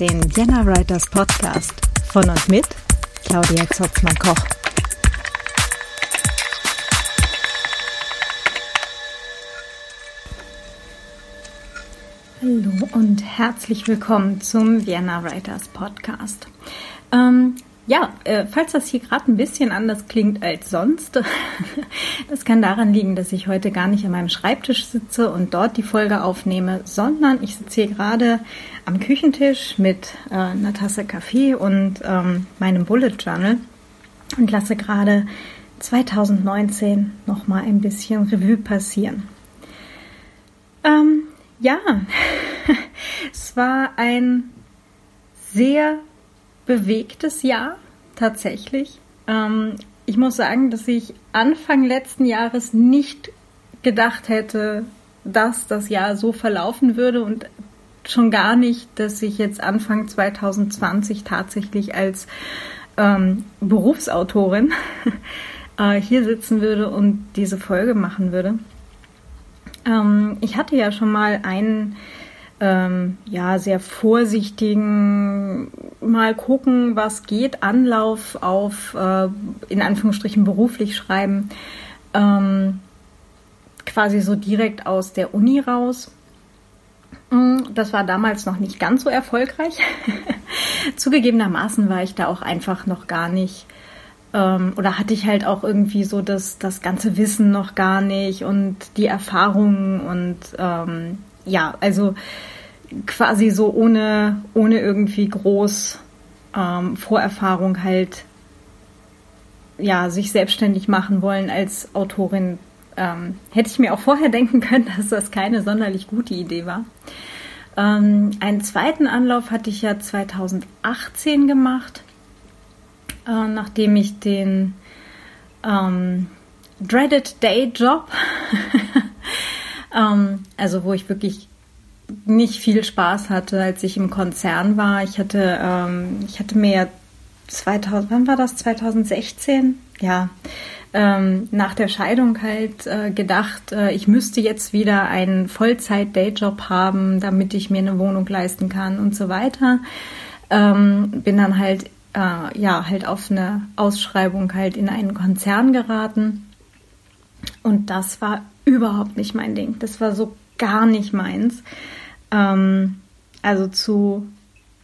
Den Vienna Writers Podcast von und mit Claudia Zotzmann-Koch. Hallo und herzlich willkommen zum Vienna Writers Podcast. Ähm, ja, äh, falls das hier gerade ein bisschen anders klingt als sonst, das kann daran liegen, dass ich heute gar nicht an meinem Schreibtisch sitze und dort die Folge aufnehme, sondern ich sitze hier gerade am Küchentisch mit äh, einer Tasse Kaffee und ähm, meinem Bullet Journal und lasse gerade 2019 nochmal ein bisschen Revue passieren. Ähm, ja, es war ein sehr bewegtes Jahr, tatsächlich. Ähm, ich muss sagen, dass ich Anfang letzten Jahres nicht gedacht hätte, dass das Jahr so verlaufen würde und schon gar nicht, dass ich jetzt Anfang 2020 tatsächlich als ähm, Berufsautorin äh, hier sitzen würde und diese Folge machen würde. Ähm, ich hatte ja schon mal einen ähm, ja, sehr vorsichtigen, mal gucken, was geht, Anlauf auf, äh, in Anführungsstrichen beruflich schreiben, ähm, quasi so direkt aus der Uni raus. Mm, das war damals noch nicht ganz so erfolgreich. Zugegebenermaßen war ich da auch einfach noch gar nicht ähm, oder hatte ich halt auch irgendwie so das, das ganze Wissen noch gar nicht und die Erfahrungen und ähm, ja, also quasi so ohne, ohne irgendwie groß ähm, Vorerfahrung halt ja, sich selbstständig machen wollen als Autorin. Ähm, hätte ich mir auch vorher denken können, dass das keine sonderlich gute Idee war. Ähm, einen zweiten Anlauf hatte ich ja 2018 gemacht, äh, nachdem ich den ähm, Dreaded Day Job ähm, also wo ich wirklich nicht viel Spaß hatte, als ich im Konzern war. Ich hatte, ähm, ich hatte mir ja 2000, wann war das? 2016? Ja, ähm, nach der Scheidung halt äh, gedacht, äh, ich müsste jetzt wieder einen Vollzeit-Dayjob haben, damit ich mir eine Wohnung leisten kann und so weiter. Ähm, bin dann halt, äh, ja, halt auf eine Ausschreibung halt in einen Konzern geraten. Und das war überhaupt nicht mein Ding. Das war so gar nicht meins. Ähm, also zu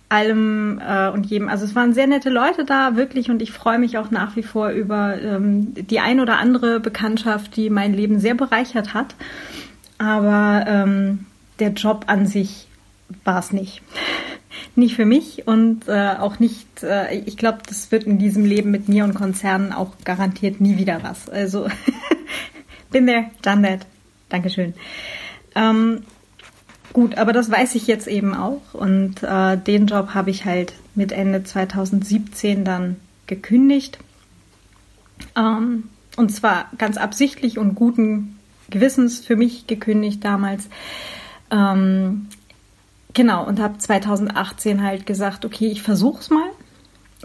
allem äh, und jedem. Also es waren sehr nette Leute da, wirklich, und ich freue mich auch nach wie vor über ähm, die ein oder andere Bekanntschaft, die mein Leben sehr bereichert hat. Aber ähm, der Job an sich war es nicht. nicht für mich und äh, auch nicht, äh, ich glaube, das wird in diesem Leben mit mir und Konzernen auch garantiert nie wieder was. Also Been there, done that. Dankeschön. Ähm, gut, aber das weiß ich jetzt eben auch. Und äh, den Job habe ich halt mit Ende 2017 dann gekündigt. Ähm, und zwar ganz absichtlich und guten Gewissens für mich gekündigt damals. Ähm, genau, und habe 2018 halt gesagt, okay, ich versuch's mal.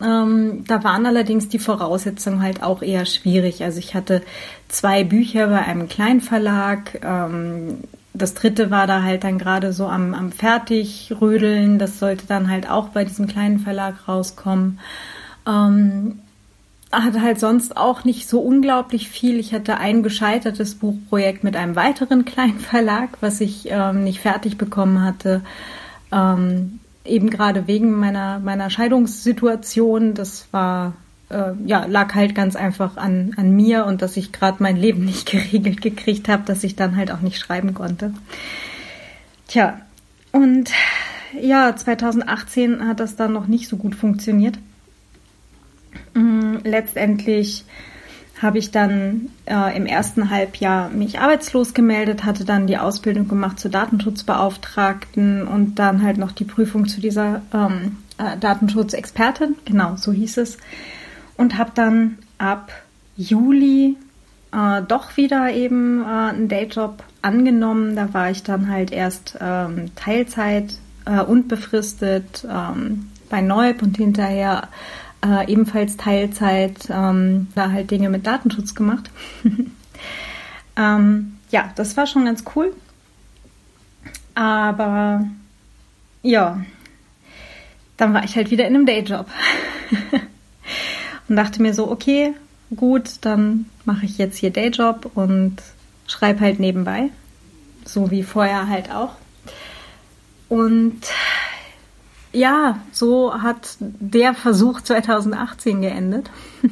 Ähm, da waren allerdings die Voraussetzungen halt auch eher schwierig. Also ich hatte zwei Bücher bei einem Kleinverlag. Ähm, das dritte war da halt dann gerade so am, am Fertigrödeln. Das sollte dann halt auch bei diesem kleinen Verlag rauskommen. Ähm, hatte halt sonst auch nicht so unglaublich viel. Ich hatte ein gescheitertes Buchprojekt mit einem weiteren kleinen Verlag, was ich ähm, nicht fertig bekommen hatte. Ähm, eben gerade wegen meiner, meiner Scheidungssituation. Das war, äh, ja, lag halt ganz einfach an, an mir und dass ich gerade mein Leben nicht geregelt gekriegt habe, dass ich dann halt auch nicht schreiben konnte. Tja, und ja, 2018 hat das dann noch nicht so gut funktioniert. Mm, letztendlich habe ich dann äh, im ersten Halbjahr mich arbeitslos gemeldet, hatte dann die Ausbildung gemacht zur Datenschutzbeauftragten und dann halt noch die Prüfung zu dieser ähm, äh, Datenschutzexpertin, genau, so hieß es. Und habe dann ab Juli äh, doch wieder eben äh, einen Dayjob angenommen. Da war ich dann halt erst ähm, Teilzeit äh, und befristet ähm, bei Neub und hinterher äh, ebenfalls Teilzeit, ähm, da halt Dinge mit Datenschutz gemacht. ähm, ja, das war schon ganz cool. Aber ja, dann war ich halt wieder in einem Dayjob. und dachte mir so, okay, gut, dann mache ich jetzt hier Dayjob und schreibe halt nebenbei. So wie vorher halt auch. Und ja, so hat der Versuch 2018 geendet.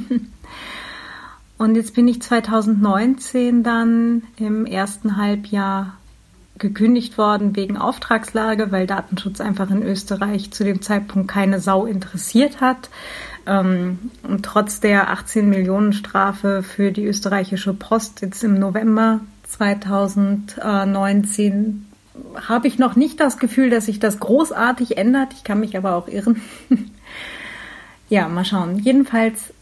und jetzt bin ich 2019 dann im ersten Halbjahr gekündigt worden wegen Auftragslage, weil Datenschutz einfach in Österreich zu dem Zeitpunkt keine Sau interessiert hat. Ähm, und trotz der 18 Millionen Strafe für die österreichische Post jetzt im November 2019 habe ich noch nicht das Gefühl, dass sich das großartig ändert. Ich kann mich aber auch irren. ja, mal schauen. Jedenfalls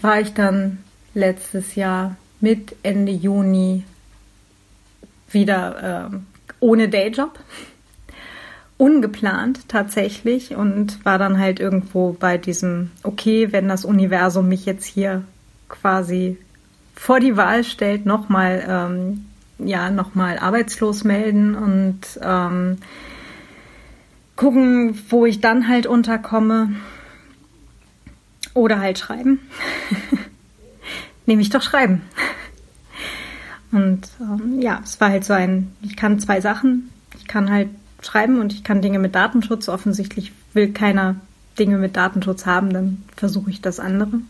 war ich dann letztes Jahr mit Ende Juni wieder äh, ohne Dayjob. Ungeplant tatsächlich und war dann halt irgendwo bei diesem, okay, wenn das Universum mich jetzt hier quasi vor die Wahl stellt, nochmal ähm, ja, nochmal arbeitslos melden und ähm, gucken, wo ich dann halt unterkomme. Oder halt schreiben. Nehme ich doch schreiben. Und ähm, ja, es war halt so ein, ich kann zwei Sachen. Ich kann halt schreiben und ich kann Dinge mit Datenschutz. Offensichtlich will keiner Dinge mit Datenschutz haben, dann versuche ich das andere.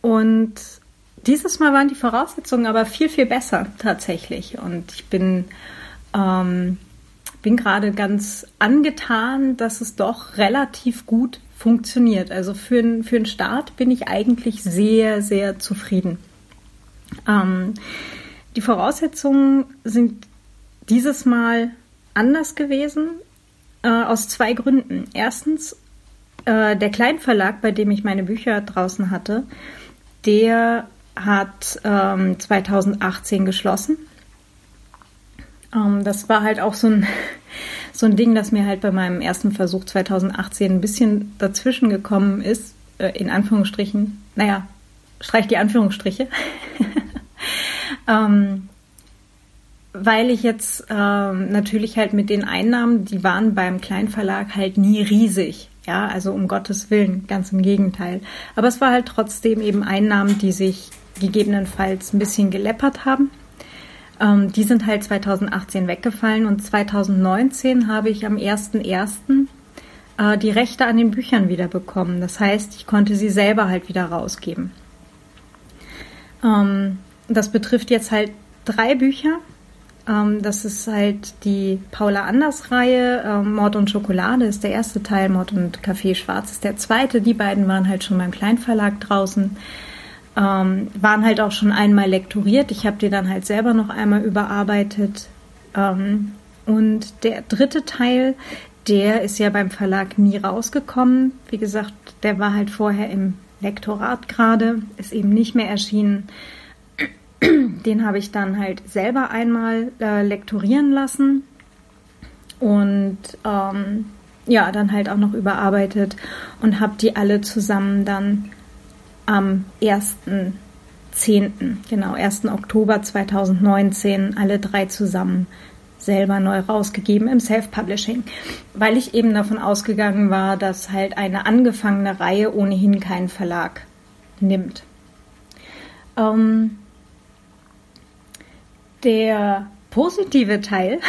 Und dieses Mal waren die Voraussetzungen aber viel, viel besser tatsächlich. Und ich bin, ähm, bin gerade ganz angetan, dass es doch relativ gut funktioniert. Also für, für einen Start bin ich eigentlich sehr, sehr zufrieden. Ähm, die Voraussetzungen sind dieses Mal anders gewesen, äh, aus zwei Gründen. Erstens, äh, der Kleinverlag, bei dem ich meine Bücher draußen hatte, der hat ähm, 2018 geschlossen. Ähm, das war halt auch so ein, so ein Ding, das mir halt bei meinem ersten Versuch 2018 ein bisschen dazwischen gekommen ist, äh, in Anführungsstrichen. Naja, streich die Anführungsstriche. ähm, weil ich jetzt ähm, natürlich halt mit den Einnahmen, die waren beim Kleinverlag halt nie riesig. Ja, also um Gottes Willen, ganz im Gegenteil. Aber es war halt trotzdem eben Einnahmen, die sich gegebenenfalls ein bisschen geleppert haben. Ähm, die sind halt 2018 weggefallen und 2019 habe ich am 1.1. Äh, die Rechte an den Büchern wieder bekommen. Das heißt, ich konnte sie selber halt wieder rausgeben. Ähm, das betrifft jetzt halt drei Bücher. Ähm, das ist halt die Paula Anders Reihe. Ähm, Mord und Schokolade ist der erste Teil, Mord und Kaffee Schwarz ist der zweite. Die beiden waren halt schon beim Kleinverlag draußen ähm, waren halt auch schon einmal lektoriert. Ich habe die dann halt selber noch einmal überarbeitet. Ähm, und der dritte Teil, der ist ja beim Verlag nie rausgekommen. Wie gesagt, der war halt vorher im Lektorat gerade, ist eben nicht mehr erschienen. Den habe ich dann halt selber einmal äh, lektorieren lassen und ähm, ja, dann halt auch noch überarbeitet und habe die alle zusammen dann am 1.10., genau, 1. Oktober 2019, alle drei zusammen selber neu rausgegeben im Self-Publishing, weil ich eben davon ausgegangen war, dass halt eine angefangene Reihe ohnehin keinen Verlag nimmt. Ähm, der positive Teil,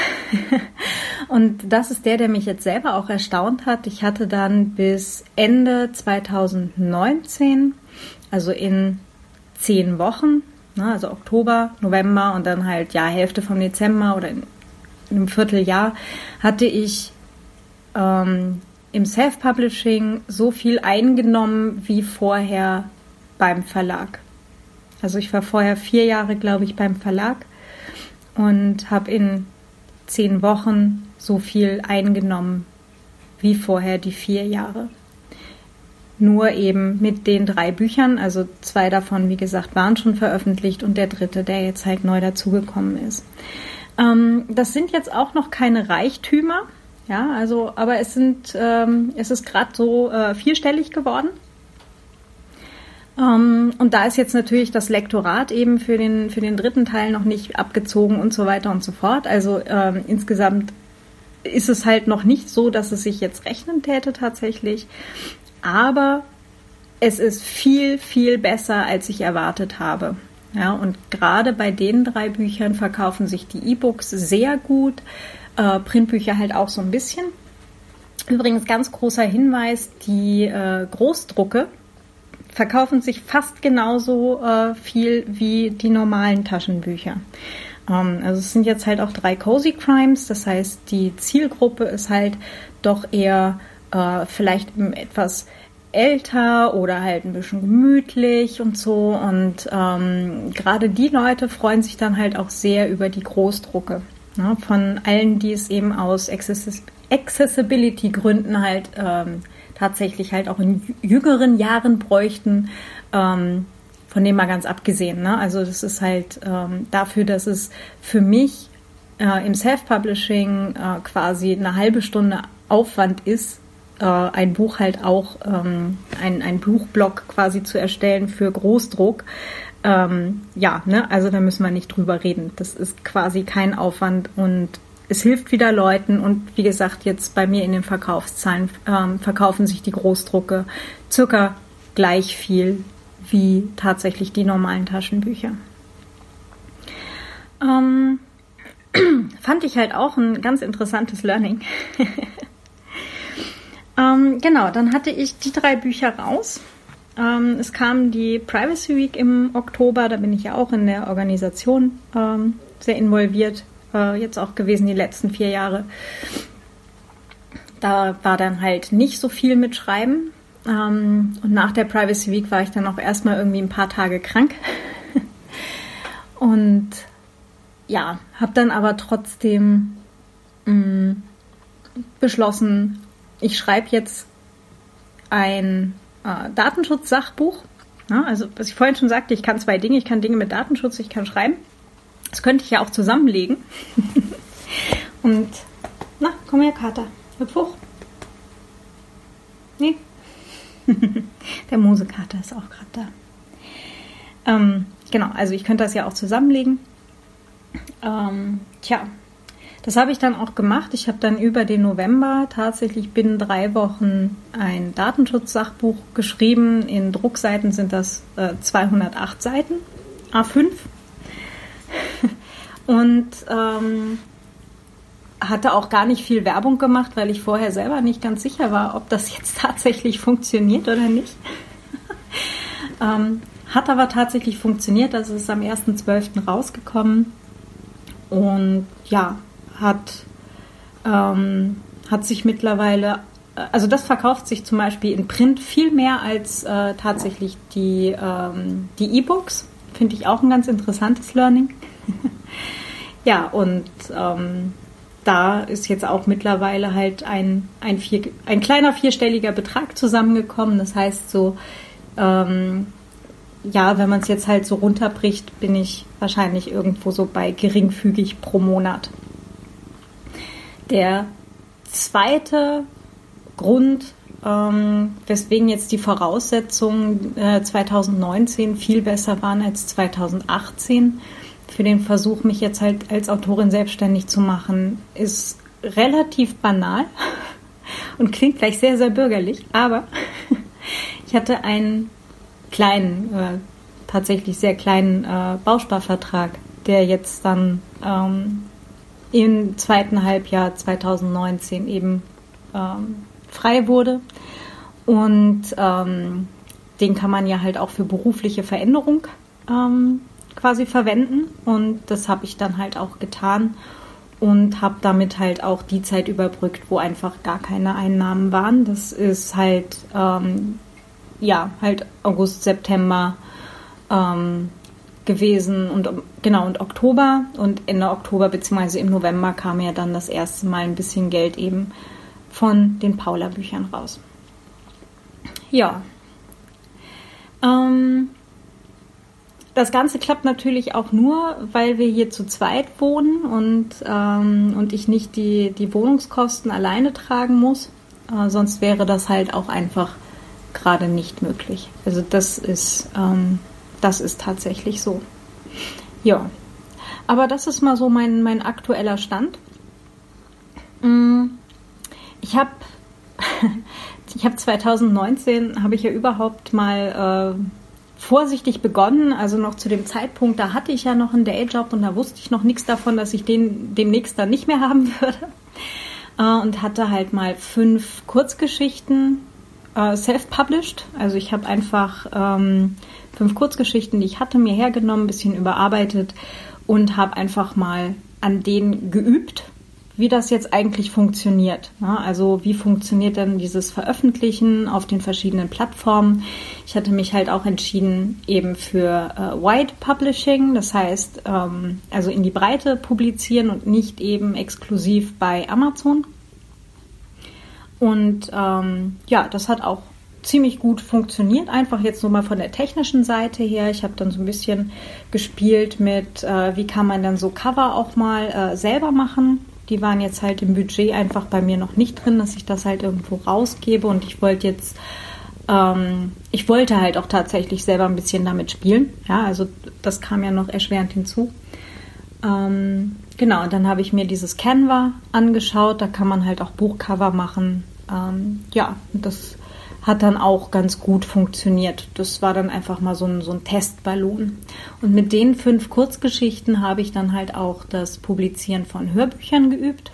und das ist der, der mich jetzt selber auch erstaunt hat, ich hatte dann bis Ende 2019 also in zehn Wochen, ne, also Oktober, November und dann halt ja Hälfte vom Dezember oder in, in einem Vierteljahr, hatte ich ähm, im Self-Publishing so viel eingenommen wie vorher beim Verlag. Also ich war vorher vier Jahre, glaube ich, beim Verlag und habe in zehn Wochen so viel eingenommen wie vorher die vier Jahre nur eben mit den drei Büchern. Also zwei davon, wie gesagt, waren schon veröffentlicht und der dritte, der jetzt halt neu dazugekommen ist. Ähm, das sind jetzt auch noch keine Reichtümer, ja, also, aber es sind, ähm, es ist gerade so äh, vierstellig geworden. Ähm, und da ist jetzt natürlich das Lektorat eben für den, für den dritten Teil noch nicht abgezogen und so weiter und so fort. Also ähm, insgesamt ist es halt noch nicht so, dass es sich jetzt rechnen täte tatsächlich. Aber es ist viel, viel besser, als ich erwartet habe. Ja, und gerade bei den drei Büchern verkaufen sich die E-Books sehr gut, äh, Printbücher halt auch so ein bisschen. Übrigens ganz großer Hinweis, die äh, Großdrucke verkaufen sich fast genauso äh, viel wie die normalen Taschenbücher. Ähm, also es sind jetzt halt auch drei Cozy Crimes, das heißt die Zielgruppe ist halt doch eher äh, vielleicht etwas älter oder halt ein bisschen gemütlich und so. Und ähm, gerade die Leute freuen sich dann halt auch sehr über die Großdrucke. Ne? Von allen, die es eben aus Accessibility-Gründen halt ähm, tatsächlich halt auch in jüngeren Jahren bräuchten. Ähm, von dem mal ganz abgesehen. Ne? Also das ist halt ähm, dafür, dass es für mich äh, im Self-Publishing äh, quasi eine halbe Stunde Aufwand ist, äh, ein Buch halt auch, ähm, ein, ein Buchblock quasi zu erstellen für Großdruck. Ähm, ja, ne, also da müssen wir nicht drüber reden. Das ist quasi kein Aufwand und es hilft wieder Leuten und wie gesagt, jetzt bei mir in den Verkaufszahlen ähm, verkaufen sich die Großdrucke circa gleich viel wie tatsächlich die normalen Taschenbücher. Ähm, fand ich halt auch ein ganz interessantes Learning. Ähm, genau, dann hatte ich die drei Bücher raus. Ähm, es kam die Privacy Week im Oktober, da bin ich ja auch in der Organisation ähm, sehr involviert, äh, jetzt auch gewesen die letzten vier Jahre. Da war dann halt nicht so viel mit Schreiben. Ähm, und nach der Privacy Week war ich dann auch erstmal irgendwie ein paar Tage krank. und ja, habe dann aber trotzdem mh, mm, beschlossen, ich schreibe jetzt ein äh, Datenschutzsachbuch. Ja, also, was ich vorhin schon sagte, ich kann zwei Dinge. Ich kann Dinge mit Datenschutz, ich kann schreiben. Das könnte ich ja auch zusammenlegen. Und, na, komm her, Kater. Hüpf hoch. Nee. Der Mosekater ist auch gerade da. Ähm, genau, also ich könnte das ja auch zusammenlegen. Ähm, tja, das habe ich dann auch gemacht. Ich habe dann über den November tatsächlich binnen drei Wochen ein Datenschutzsachbuch geschrieben. In Druckseiten sind das äh, 208 Seiten, A5. Und ähm, hatte auch gar nicht viel Werbung gemacht, weil ich vorher selber nicht ganz sicher war, ob das jetzt tatsächlich funktioniert oder nicht. ähm, hat aber tatsächlich funktioniert. Also ist am 1.12. rausgekommen. Und ja, hat, ähm, hat sich mittlerweile, äh, also das verkauft sich zum Beispiel in Print viel mehr als äh, tatsächlich die ähm, die E-Books. Finde ich auch ein ganz interessantes Learning. ja, und ähm, da ist jetzt auch mittlerweile halt ein, ein, vier, ein kleiner vierstelliger Betrag zusammengekommen. Das heißt so, ähm, ja, wenn man es jetzt halt so runterbricht, bin ich wahrscheinlich irgendwo so bei geringfügig pro Monat. Der zweite Grund, ähm, weswegen jetzt die Voraussetzungen äh, 2019 viel besser waren als 2018 für den Versuch, mich jetzt halt als Autorin selbstständig zu machen, ist relativ banal und klingt gleich sehr, sehr bürgerlich, aber ich hatte einen kleinen, äh, tatsächlich sehr kleinen äh, Bausparvertrag, der jetzt dann ähm, im zweiten Halbjahr 2019 eben ähm, frei wurde. Und ähm, den kann man ja halt auch für berufliche Veränderung ähm, quasi verwenden. Und das habe ich dann halt auch getan und habe damit halt auch die Zeit überbrückt, wo einfach gar keine Einnahmen waren. Das ist halt, ähm, ja, halt August, September ähm, gewesen und genau und Oktober und Ende Oktober bzw. im November kam ja dann das erste Mal ein bisschen Geld eben von den Paula-Büchern raus. Ja. Ähm, das Ganze klappt natürlich auch nur, weil wir hier zu zweit wohnen und, ähm, und ich nicht die, die Wohnungskosten alleine tragen muss. Äh, sonst wäre das halt auch einfach gerade nicht möglich. Also das ist ähm, das ist tatsächlich so. Ja. Aber das ist mal so mein, mein aktueller Stand. Mm, ich habe ich habe 2019 habe ich ja überhaupt mal äh, vorsichtig begonnen, also noch zu dem Zeitpunkt, da hatte ich ja noch einen Dayjob und da wusste ich noch nichts davon, dass ich den demnächst dann nicht mehr haben würde. Äh, und hatte halt mal fünf Kurzgeschichten äh, self-published. Also ich habe einfach ähm, fünf Kurzgeschichten, die ich hatte, mir hergenommen, ein bisschen überarbeitet und habe einfach mal an denen geübt wie das jetzt eigentlich funktioniert. Also wie funktioniert denn dieses Veröffentlichen auf den verschiedenen Plattformen? Ich hatte mich halt auch entschieden eben für äh, White Publishing, das heißt ähm, also in die Breite publizieren und nicht eben exklusiv bei Amazon. Und ähm, ja, das hat auch ziemlich gut funktioniert. Einfach jetzt nur mal von der technischen Seite her. Ich habe dann so ein bisschen gespielt mit, äh, wie kann man dann so Cover auch mal äh, selber machen. Die waren jetzt halt im Budget einfach bei mir noch nicht drin, dass ich das halt irgendwo rausgebe und ich wollte jetzt, ähm, ich wollte halt auch tatsächlich selber ein bisschen damit spielen. Ja, also das kam ja noch erschwerend hinzu. Ähm, genau, und dann habe ich mir dieses Canva angeschaut, da kann man halt auch Buchcover machen. Ähm, ja, das hat dann auch ganz gut funktioniert. Das war dann einfach mal so ein, so ein Testballon. Und mit den fünf Kurzgeschichten habe ich dann halt auch das Publizieren von Hörbüchern geübt,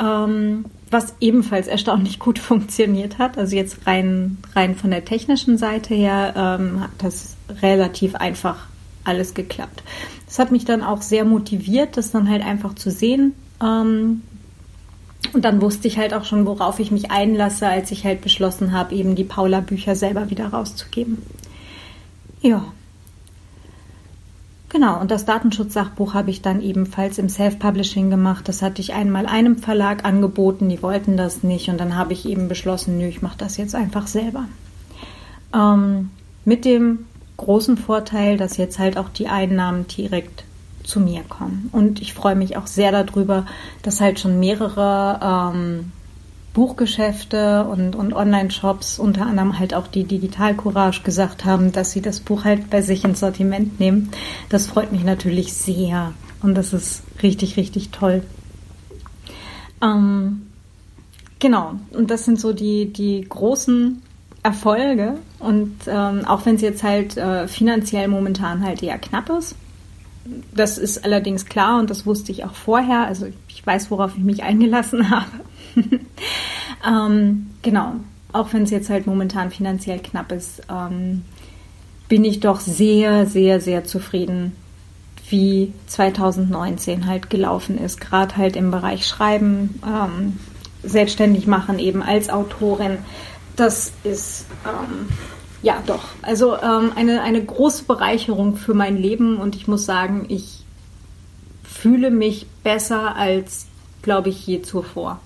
ähm, was ebenfalls erstaunlich gut funktioniert hat. Also jetzt rein, rein von der technischen Seite her ähm, hat das relativ einfach alles geklappt. Das hat mich dann auch sehr motiviert, das dann halt einfach zu sehen, ähm, und dann wusste ich halt auch schon, worauf ich mich einlasse, als ich halt beschlossen habe, eben die Paula-Bücher selber wieder rauszugeben. Ja. Genau, und das Datenschutzsachbuch habe ich dann ebenfalls im Self-Publishing gemacht. Das hatte ich einmal einem Verlag angeboten, die wollten das nicht. Und dann habe ich eben beschlossen, nö, ich mache das jetzt einfach selber. Ähm, mit dem großen Vorteil, dass jetzt halt auch die Einnahmen direkt zu mir kommen. Und ich freue mich auch sehr darüber, dass halt schon mehrere ähm, Buchgeschäfte und, und Online-Shops, unter anderem halt auch die Digital Courage, gesagt haben, dass sie das Buch halt bei sich ins Sortiment nehmen. Das freut mich natürlich sehr und das ist richtig, richtig toll. Ähm, genau, und das sind so die, die großen Erfolge und ähm, auch wenn es jetzt halt äh, finanziell momentan halt eher knapp ist, das ist allerdings klar und das wusste ich auch vorher. Also ich weiß, worauf ich mich eingelassen habe. ähm, genau, auch wenn es jetzt halt momentan finanziell knapp ist, ähm, bin ich doch sehr, sehr, sehr zufrieden, wie 2019 halt gelaufen ist. Gerade halt im Bereich Schreiben, ähm, selbstständig machen eben als Autorin. Das ist ähm, ja, doch. Also ähm, eine, eine große Bereicherung für mein Leben und ich muss sagen, ich fühle mich besser als, glaube ich, je zuvor.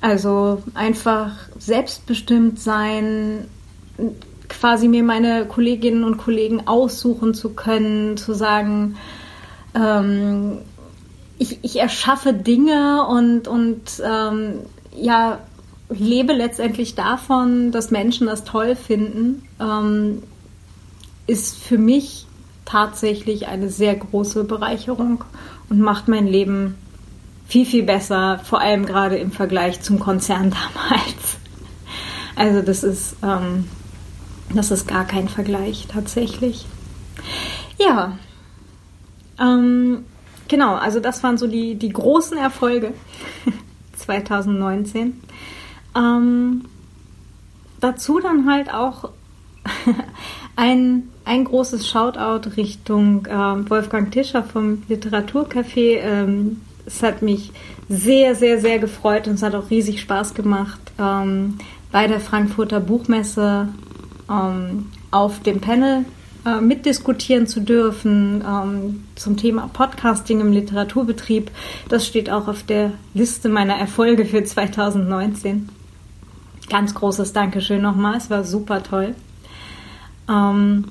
Also einfach selbstbestimmt sein, quasi mir meine Kolleginnen und Kollegen aussuchen zu können, zu sagen, ähm, ich, ich erschaffe Dinge und, und ähm, ja, lebe letztendlich davon, dass Menschen das toll finden, ähm, ist für mich tatsächlich eine sehr große Bereicherung und macht mein Leben viel, viel besser, vor allem gerade im Vergleich zum Konzern damals. Also das ist, ähm, das ist gar kein Vergleich tatsächlich. Ja, ähm, genau, also das waren so die, die großen Erfolge 2019. Ähm, dazu dann halt auch ein, ein großes Shoutout Richtung äh, Wolfgang Tischer vom Literaturcafé. Ähm, es hat mich sehr, sehr, sehr gefreut und es hat auch riesig Spaß gemacht, ähm, bei der Frankfurter Buchmesse ähm, auf dem Panel äh, mitdiskutieren zu dürfen ähm, zum Thema Podcasting im Literaturbetrieb. Das steht auch auf der Liste meiner Erfolge für 2019. Ganz großes Dankeschön nochmal, es war super toll. Ähm,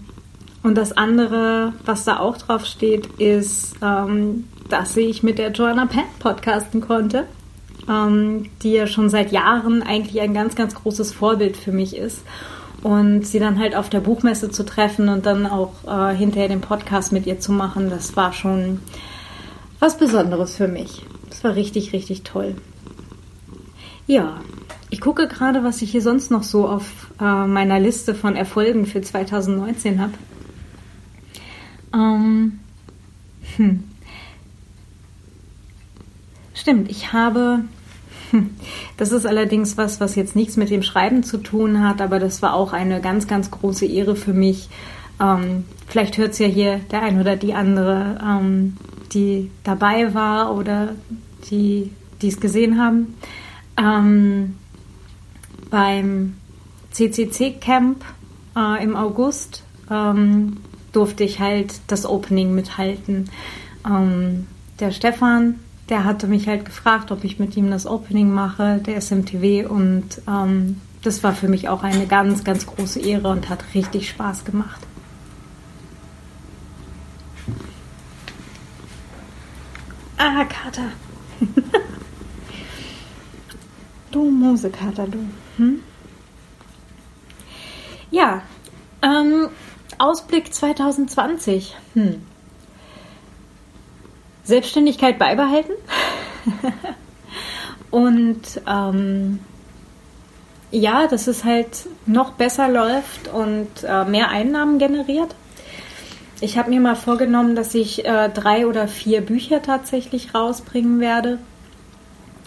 und das andere, was da auch drauf steht, ist, ähm, dass ich mit der Joanna Penn podcasten konnte, ähm, die ja schon seit Jahren eigentlich ein ganz, ganz großes Vorbild für mich ist. Und sie dann halt auf der Buchmesse zu treffen und dann auch äh, hinterher den Podcast mit ihr zu machen, das war schon was Besonderes für mich. Das war richtig, richtig toll. Ja, ich gucke gerade, was ich hier sonst noch so auf äh, meiner Liste von Erfolgen für 2019 habe. Ähm, hm. Stimmt, ich habe. Hm, das ist allerdings was, was jetzt nichts mit dem Schreiben zu tun hat, aber das war auch eine ganz, ganz große Ehre für mich. Ähm, vielleicht hört es ja hier der ein oder die andere, ähm, die dabei war oder die es gesehen haben. Ähm, beim CCC-Camp äh, im August ähm, durfte ich halt das Opening mithalten. Ähm, der Stefan, der hatte mich halt gefragt, ob ich mit ihm das Opening mache, der SMTW, und ähm, das war für mich auch eine ganz, ganz große Ehre und hat richtig Spaß gemacht. Ah, Kater. Du Musekater, du. Hm? Ja, ähm, Ausblick 2020. Hm. Selbstständigkeit beibehalten und ähm, ja, dass es halt noch besser läuft und äh, mehr Einnahmen generiert. Ich habe mir mal vorgenommen, dass ich äh, drei oder vier Bücher tatsächlich rausbringen werde.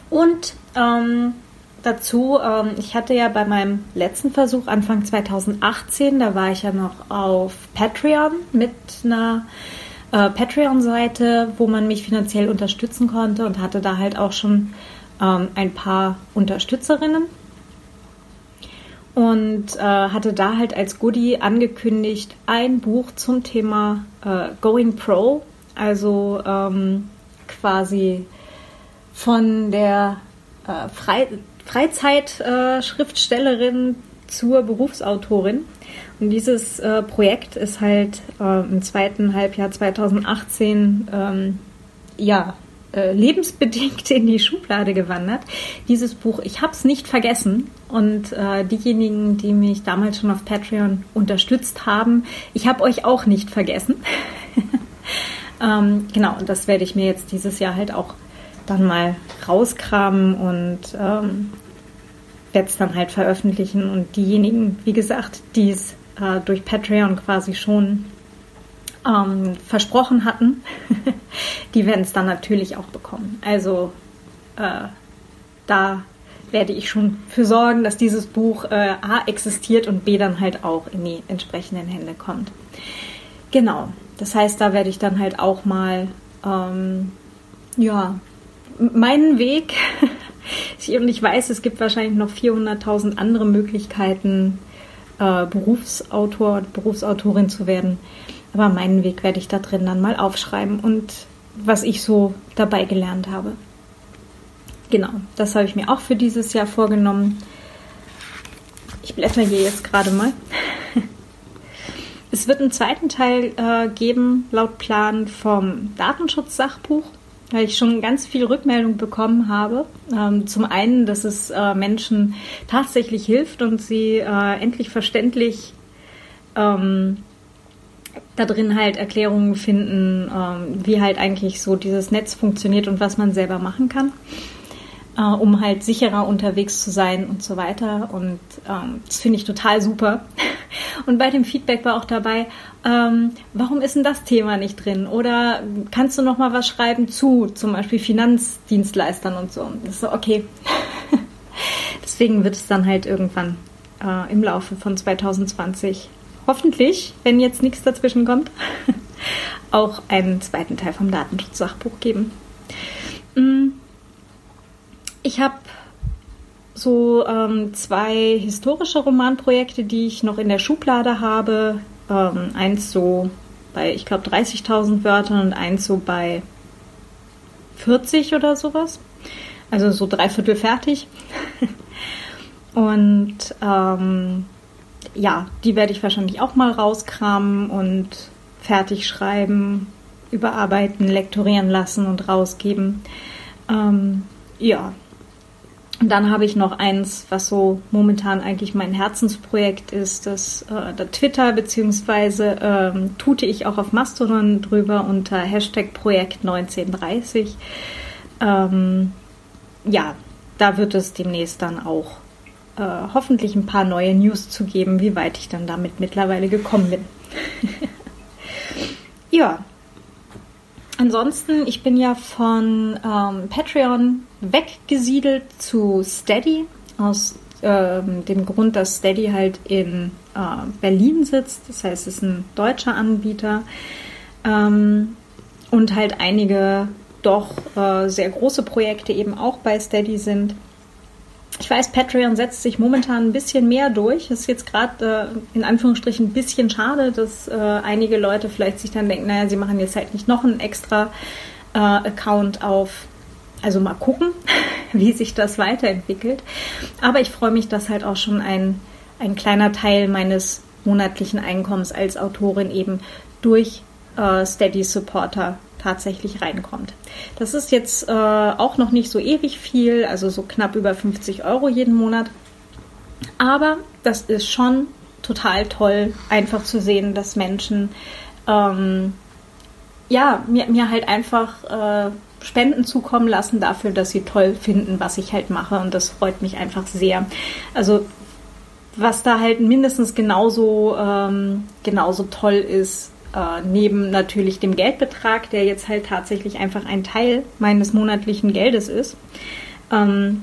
Und ähm, dazu, ähm, ich hatte ja bei meinem letzten Versuch Anfang 2018, da war ich ja noch auf Patreon mit einer äh, Patreon-Seite, wo man mich finanziell unterstützen konnte und hatte da halt auch schon ähm, ein paar Unterstützerinnen. Und äh, hatte da halt als Goodie angekündigt ein Buch zum Thema äh, Going Pro, also ähm, quasi von der äh, Fre Freizeitschriftstellerin zur Berufsautorin. Und dieses äh, Projekt ist halt äh, im zweiten Halbjahr 2018 ähm, ja, äh, lebensbedingt in die Schublade gewandert. Dieses Buch, ich habe es nicht vergessen. Und äh, diejenigen, die mich damals schon auf Patreon unterstützt haben, ich habe euch auch nicht vergessen. ähm, genau, und das werde ich mir jetzt dieses Jahr halt auch dann mal rauskramen und ähm, werde dann halt veröffentlichen. Und diejenigen, wie gesagt, die es äh, durch Patreon quasi schon ähm, versprochen hatten, die werden es dann natürlich auch bekommen. Also äh, da werde ich schon für sorgen, dass dieses Buch äh, A existiert und B dann halt auch in die entsprechenden Hände kommt. Genau, das heißt, da werde ich dann halt auch mal ähm, ja meinen Weg und ich weiß, es gibt wahrscheinlich noch 400.000 andere Möglichkeiten, äh, Berufsautor und Berufsautorin zu werden. Aber meinen Weg werde ich da drin dann mal aufschreiben und was ich so dabei gelernt habe. Genau, das habe ich mir auch für dieses Jahr vorgenommen. Ich blätter hier jetzt gerade mal. Es wird einen zweiten Teil äh, geben, laut Plan vom Datenschutzsachbuch weil ich schon ganz viel Rückmeldung bekommen habe. Ähm, zum einen, dass es äh, Menschen tatsächlich hilft und sie äh, endlich verständlich ähm, da drin halt Erklärungen finden, ähm, wie halt eigentlich so dieses Netz funktioniert und was man selber machen kann äh, um halt sicherer unterwegs zu sein und so weiter. Und ähm, das finde ich total super. Und bei dem Feedback war auch dabei, ähm, warum ist denn das Thema nicht drin? Oder kannst du noch mal was schreiben zu, zum Beispiel Finanzdienstleistern und so? Und das ist so, okay. Deswegen wird es dann halt irgendwann äh, im Laufe von 2020 hoffentlich, wenn jetzt nichts dazwischen kommt, auch einen zweiten Teil vom Datenschutzsachbuch geben. Mm. Ich habe so ähm, zwei historische Romanprojekte, die ich noch in der Schublade habe. Ähm, eins so bei, ich glaube, 30.000 Wörtern und eins so bei 40 oder sowas. Also so dreiviertel fertig. und ähm, ja, die werde ich wahrscheinlich auch mal rauskramen und fertig schreiben, überarbeiten, lektorieren lassen und rausgeben. Ähm, ja, und dann habe ich noch eins, was so momentan eigentlich mein Herzensprojekt ist, das äh, der Twitter, beziehungsweise ähm, tute ich auch auf Mastodon drüber unter Hashtag Projekt 1930. ähm, ja, da wird es demnächst dann auch äh, hoffentlich ein paar neue News zu geben, wie weit ich dann damit mittlerweile gekommen bin. ja. Ansonsten, ich bin ja von ähm, Patreon weggesiedelt zu Steady aus ähm, dem Grund, dass Steady halt in äh, Berlin sitzt. Das heißt, es ist ein deutscher Anbieter. Ähm, und halt einige doch äh, sehr große Projekte eben auch bei Steady sind. Ich weiß, Patreon setzt sich momentan ein bisschen mehr durch. Ist jetzt gerade äh, in Anführungsstrichen ein bisschen schade, dass äh, einige Leute vielleicht sich dann denken, naja, sie machen jetzt halt nicht noch einen extra äh, Account auf. Also mal gucken, wie sich das weiterentwickelt. Aber ich freue mich, dass halt auch schon ein, ein kleiner Teil meines monatlichen Einkommens als Autorin eben durch äh, Steady Supporter tatsächlich reinkommt. Das ist jetzt äh, auch noch nicht so ewig viel, also so knapp über 50 Euro jeden Monat. Aber das ist schon total toll, einfach zu sehen, dass Menschen ähm, ja, mir, mir halt einfach äh, Spenden zukommen lassen dafür, dass sie toll finden, was ich halt mache. Und das freut mich einfach sehr. Also was da halt mindestens genauso, ähm, genauso toll ist, äh, neben natürlich dem Geldbetrag, der jetzt halt tatsächlich einfach ein Teil meines monatlichen Geldes ist, ähm,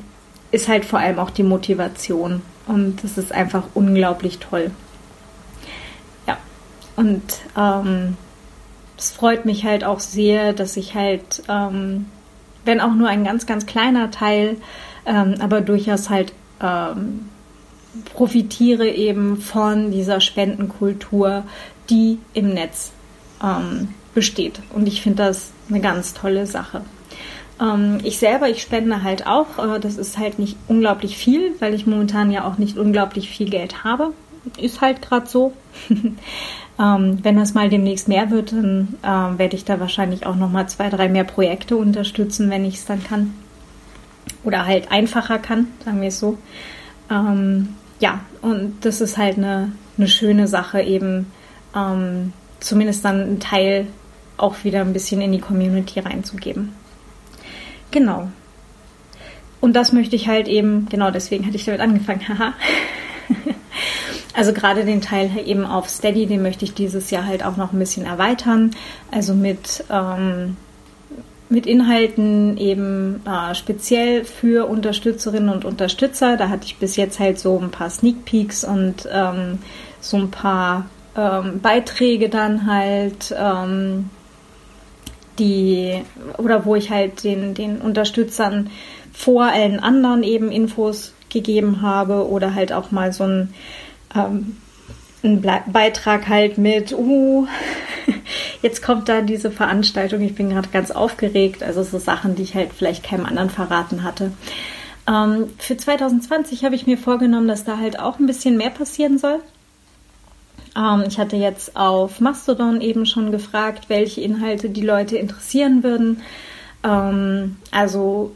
ist halt vor allem auch die Motivation. Und das ist einfach unglaublich toll. Ja, und ähm, es freut mich halt auch sehr, dass ich halt, ähm, wenn auch nur ein ganz, ganz kleiner Teil, ähm, aber durchaus halt ähm, profitiere eben von dieser Spendenkultur, die im Netz ähm, besteht. Und ich finde das eine ganz tolle Sache. Ähm, ich selber, ich spende halt auch. Äh, das ist halt nicht unglaublich viel, weil ich momentan ja auch nicht unglaublich viel Geld habe. Ist halt gerade so. ähm, wenn das mal demnächst mehr wird, dann äh, werde ich da wahrscheinlich auch noch mal zwei, drei mehr Projekte unterstützen, wenn ich es dann kann. Oder halt einfacher kann, sagen wir es so. Ähm, ja, und das ist halt eine, eine schöne Sache eben, ähm, zumindest dann einen Teil auch wieder ein bisschen in die Community reinzugeben. Genau. Und das möchte ich halt eben, genau deswegen hatte ich damit angefangen, haha. also gerade den Teil eben auf Steady, den möchte ich dieses Jahr halt auch noch ein bisschen erweitern. Also mit, ähm, mit Inhalten eben äh, speziell für Unterstützerinnen und Unterstützer. Da hatte ich bis jetzt halt so ein paar Sneak Peeks und ähm, so ein paar ähm, Beiträge dann halt, ähm, die, oder wo ich halt den, den Unterstützern vor allen anderen eben Infos gegeben habe oder halt auch mal so ein, ähm, ein Beitrag halt mit, uh, jetzt kommt da diese Veranstaltung, ich bin gerade ganz aufgeregt, also so Sachen, die ich halt vielleicht keinem anderen verraten hatte. Ähm, für 2020 habe ich mir vorgenommen, dass da halt auch ein bisschen mehr passieren soll. Ähm, ich hatte jetzt auf Mastodon eben schon gefragt, welche Inhalte die Leute interessieren würden. Ähm, also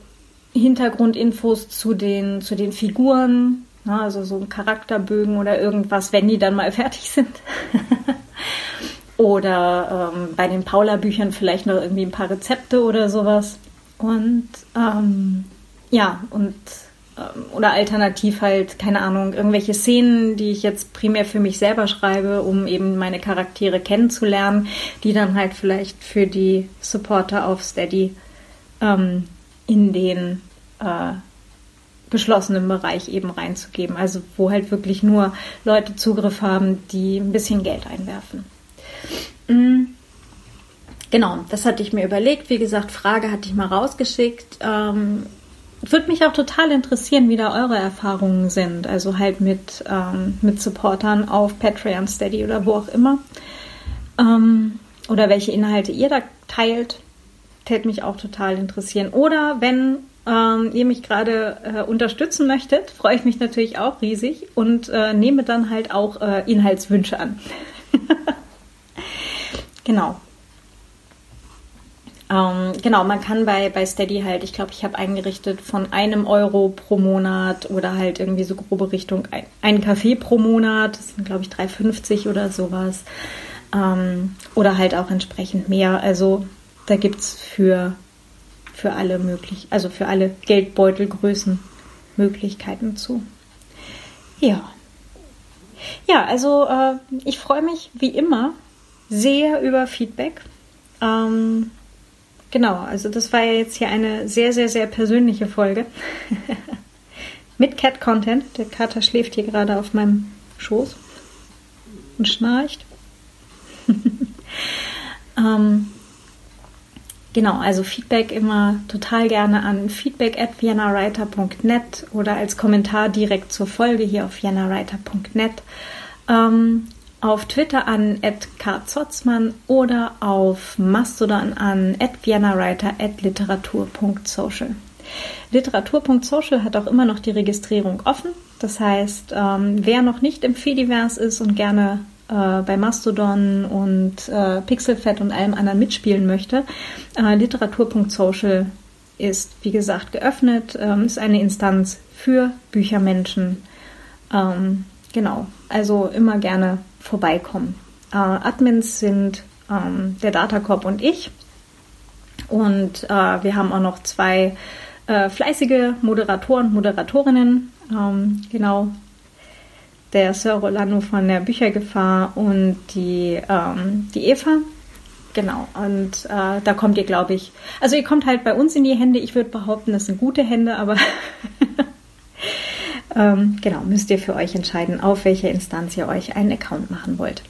Hintergrundinfos zu den, zu den Figuren, na, ne, also so Charakterbögen oder irgendwas, wenn die dann mal fertig sind. oder ähm, bei den Paula-Büchern vielleicht noch irgendwie ein paar Rezepte oder sowas. Und ähm, ja, und oder alternativ halt, keine Ahnung, irgendwelche Szenen, die ich jetzt primär für mich selber schreibe, um eben meine Charaktere kennenzulernen, die dann halt vielleicht für die Supporter auf Steady ähm, in den äh, geschlossenen Bereich eben reinzugeben. Also wo halt wirklich nur Leute Zugriff haben, die ein bisschen Geld einwerfen. Mhm. Genau, das hatte ich mir überlegt. Wie gesagt, Frage hatte ich mal rausgeschickt. Ähm, würde mich auch total interessieren, wie da eure Erfahrungen sind. Also halt mit, ähm, mit Supportern auf Patreon, Steady oder wo auch immer. Ähm, oder welche Inhalte ihr da teilt. Täte mich auch total interessieren. Oder wenn ähm, ihr mich gerade äh, unterstützen möchtet, freue ich mich natürlich auch riesig und äh, nehme dann halt auch äh, Inhaltswünsche an. genau. Ähm, genau, man kann bei, bei Steady halt, ich glaube, ich habe eingerichtet von einem Euro pro Monat oder halt irgendwie so grobe Richtung ein, ein Kaffee pro Monat. Das sind, glaube ich, 3,50 oder sowas. Ähm, oder halt auch entsprechend mehr. Also da gibt es für, für alle möglich, also für alle Geldbeutelgrößen Möglichkeiten zu. Ja. Ja, also äh, ich freue mich wie immer sehr über Feedback. Ähm, genau, also das war ja jetzt hier eine sehr, sehr, sehr persönliche Folge. Mit Cat-Content. Der Kater schläft hier gerade auf meinem Schoß und schnarcht. ähm, Genau, also Feedback immer total gerne an feedback at viennawriter.net oder als Kommentar direkt zur Folge hier auf viennawriter.net. Ähm, auf Twitter an @karzotzmann oder auf Mastodon an @viennawriter @literatur.social. Literatur.social hat auch immer noch die Registrierung offen. Das heißt, ähm, wer noch nicht im Fediverse ist und gerne äh, bei Mastodon und äh, Pixelfed und allem anderen mitspielen möchte. Äh, Literatur.social ist, wie gesagt, geöffnet, ähm, ist eine Instanz für Büchermenschen. Ähm, genau, also immer gerne vorbeikommen. Äh, Admins sind ähm, der Datacorp und ich. Und äh, wir haben auch noch zwei äh, fleißige Moderatoren Moderatorinnen. Ähm, genau, der Sir Rolando von der Büchergefahr und die, ähm, die Eva. Genau, und äh, da kommt ihr, glaube ich, also ihr kommt halt bei uns in die Hände. Ich würde behaupten, das sind gute Hände, aber ähm, genau, müsst ihr für euch entscheiden, auf welche Instanz ihr euch einen Account machen wollt.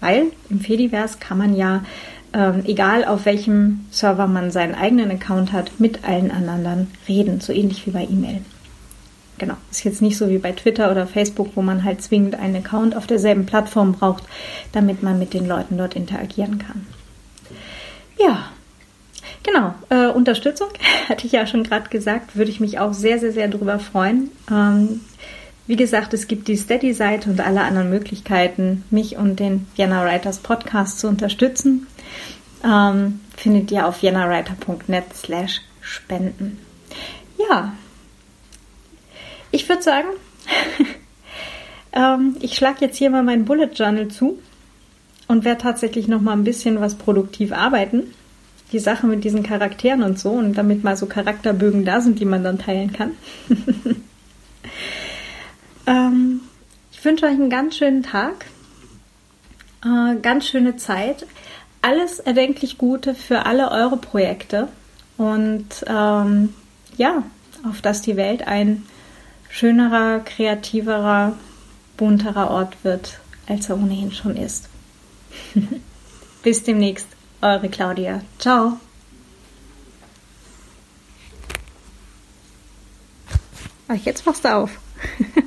Weil im Fediverse kann man ja, ähm, egal auf welchem Server man seinen eigenen Account hat, mit allen anderen reden, so ähnlich wie bei E-Mail genau, ist jetzt nicht so wie bei Twitter oder Facebook, wo man halt zwingend einen Account auf derselben Plattform braucht, damit man mit den Leuten dort interagieren kann. Ja, genau, äh, Unterstützung, hatte ich ja schon gerade gesagt, würde ich mich auch sehr, sehr, sehr darüber freuen. Ähm, wie gesagt, es gibt die Steady-Seite und alle anderen Möglichkeiten, mich und den Vienna Writers Podcast zu unterstützen. Ähm, findet ihr auf viennawriter.net slash spenden. Ja, ich würde sagen, ähm, ich schlage jetzt hier mal mein Bullet Journal zu und werde tatsächlich noch mal ein bisschen was produktiv arbeiten. Die Sache mit diesen Charakteren und so und damit mal so Charakterbögen da sind, die man dann teilen kann. ähm, ich wünsche euch einen ganz schönen Tag, äh, ganz schöne Zeit, alles erdenklich Gute für alle eure Projekte und ähm, ja, auf dass die Welt ein schönerer, kreativerer, bunterer Ort wird, als er ohnehin schon ist. Bis demnächst, eure Claudia. Ciao. Ach, jetzt machst du auf.